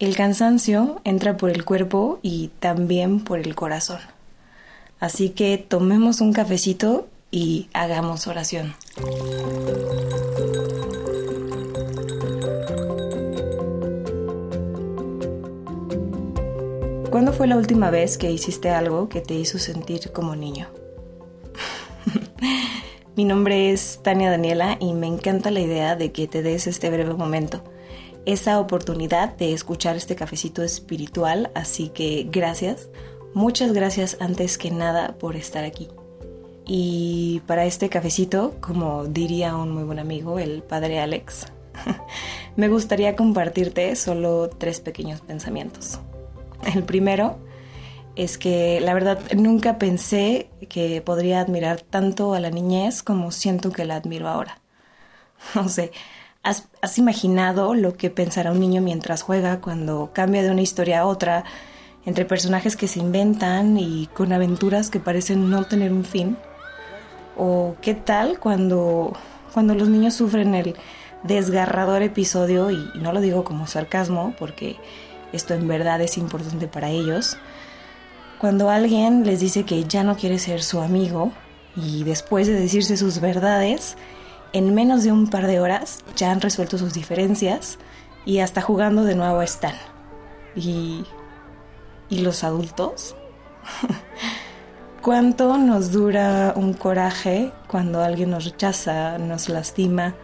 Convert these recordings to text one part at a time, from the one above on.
El cansancio entra por el cuerpo y también por el corazón. Así que tomemos un cafecito y hagamos oración. ¿Cuándo fue la última vez que hiciste algo que te hizo sentir como niño? Mi nombre es Tania Daniela y me encanta la idea de que te des este breve momento, esa oportunidad de escuchar este cafecito espiritual, así que gracias, muchas gracias antes que nada por estar aquí. Y para este cafecito, como diría un muy buen amigo, el padre Alex, me gustaría compartirte solo tres pequeños pensamientos. El primero es que la verdad nunca pensé que podría admirar tanto a la niñez como siento que la admiro ahora. No sé, ¿has, ¿has, imaginado lo que pensará un niño mientras juega cuando cambia de una historia a otra, entre personajes que se inventan y con aventuras que parecen no tener un fin? ¿O qué tal cuando, cuando los niños sufren el desgarrador episodio, y no lo digo como sarcasmo, porque esto en verdad es importante para ellos, cuando alguien les dice que ya no quiere ser su amigo y después de decirse sus verdades, en menos de un par de horas ya han resuelto sus diferencias y hasta jugando de nuevo están. ¿Y, ¿y los adultos? ¿Cuánto nos dura un coraje cuando alguien nos rechaza, nos lastima?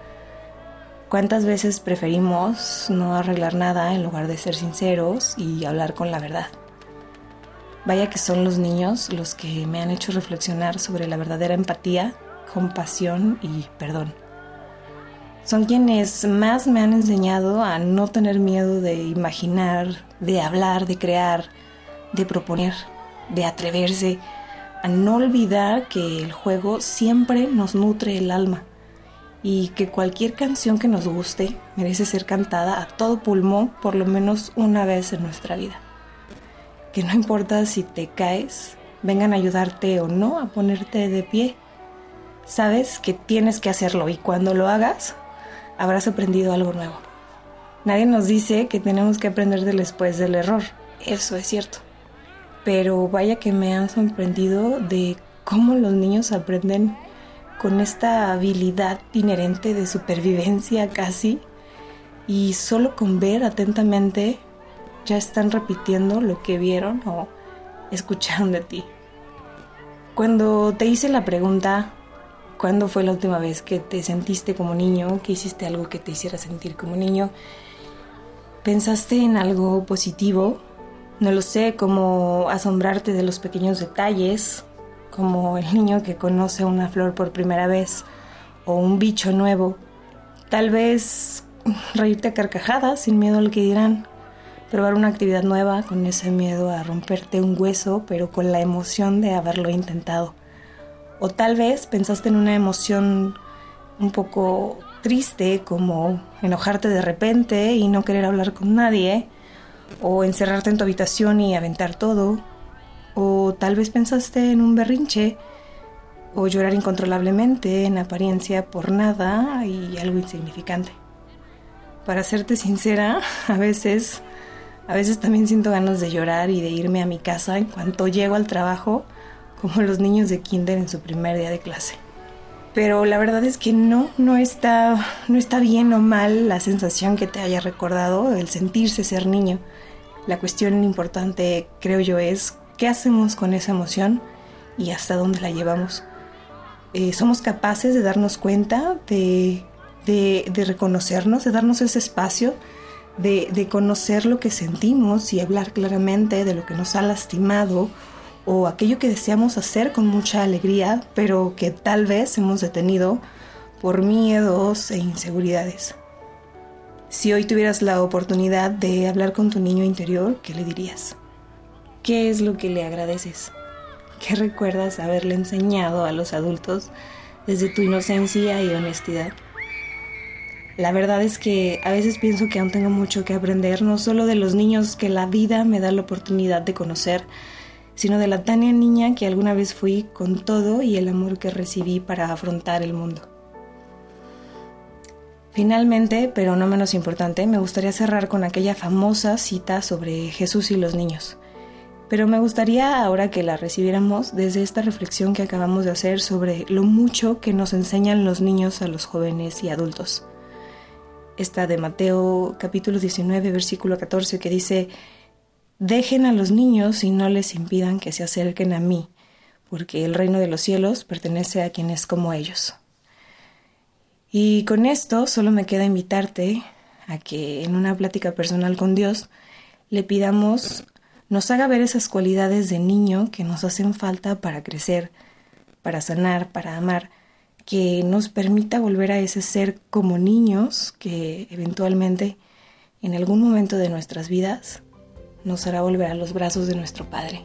¿Cuántas veces preferimos no arreglar nada en lugar de ser sinceros y hablar con la verdad? Vaya que son los niños los que me han hecho reflexionar sobre la verdadera empatía, compasión y perdón. Son quienes más me han enseñado a no tener miedo de imaginar, de hablar, de crear, de proponer, de atreverse, a no olvidar que el juego siempre nos nutre el alma y que cualquier canción que nos guste merece ser cantada a todo pulmón por lo menos una vez en nuestra vida que no importa si te caes, vengan a ayudarte o no a ponerte de pie. Sabes que tienes que hacerlo y cuando lo hagas, habrás aprendido algo nuevo. Nadie nos dice que tenemos que aprender del después del error, eso es cierto. Pero vaya que me han sorprendido de cómo los niños aprenden con esta habilidad inherente de supervivencia casi y solo con ver atentamente ya están repitiendo lo que vieron o escucharon de ti. Cuando te hice la pregunta, ¿cuándo fue la última vez que te sentiste como niño, que hiciste algo que te hiciera sentir como niño? ¿Pensaste en algo positivo? No lo sé, como asombrarte de los pequeños detalles, como el niño que conoce una flor por primera vez o un bicho nuevo. Tal vez reírte a carcajadas sin miedo al que dirán probar una actividad nueva con ese miedo a romperte un hueso, pero con la emoción de haberlo intentado. O tal vez pensaste en una emoción un poco triste, como enojarte de repente y no querer hablar con nadie, o encerrarte en tu habitación y aventar todo, o tal vez pensaste en un berrinche, o llorar incontrolablemente en apariencia por nada y algo insignificante. Para serte sincera, a veces a veces también siento ganas de llorar y de irme a mi casa en cuanto llego al trabajo, como los niños de kinder en su primer día de clase. Pero la verdad es que no, no está, no está bien o mal la sensación que te haya recordado, el sentirse ser niño. La cuestión importante, creo yo, es qué hacemos con esa emoción y hasta dónde la llevamos. Eh, somos capaces de darnos cuenta, de, de reconocernos, de darnos ese espacio de, conocer lo que sentimos y hablar claramente de lo que nos ha lastimado o aquello que deseamos hacer con mucha alegría, pero que tal vez hemos detenido por miedos e inseguridades. Si hoy tuvieras la oportunidad de hablar con tu niño interior, ¿qué le dirías? ¿Qué es lo que le agradeces? ¿Qué recuerdas haberle enseñado a los adultos desde tu inocencia y honestidad? La verdad es que a veces pienso que aún tengo mucho que aprender, no solo de los niños que la vida me da la oportunidad de conocer, sino de la Tania niña que alguna vez fui con todo y el amor que recibí para afrontar el mundo. Finalmente, pero no menos importante, me gustaría cerrar con aquella famosa cita sobre Jesús y los niños. Pero me gustaría ahora que la recibiéramos desde esta reflexión que acabamos de hacer sobre lo mucho que nos enseñan los niños a los jóvenes y adultos. Esta de Mateo capítulo 19 versículo 14 que dice, Dejen a los niños y no les impidan que se acerquen a mí, porque el reino de los cielos pertenece a quienes como ellos. Y con esto solo me queda invitarte a que en una plática personal con Dios le pidamos nos haga ver esas cualidades de niño que nos hacen falta para crecer, para sanar, para amar, que nos permita volver a ese ser como niños que eventualmente en algún momento de nuestras vidas nos hará volver a los brazos de nuestro Padre.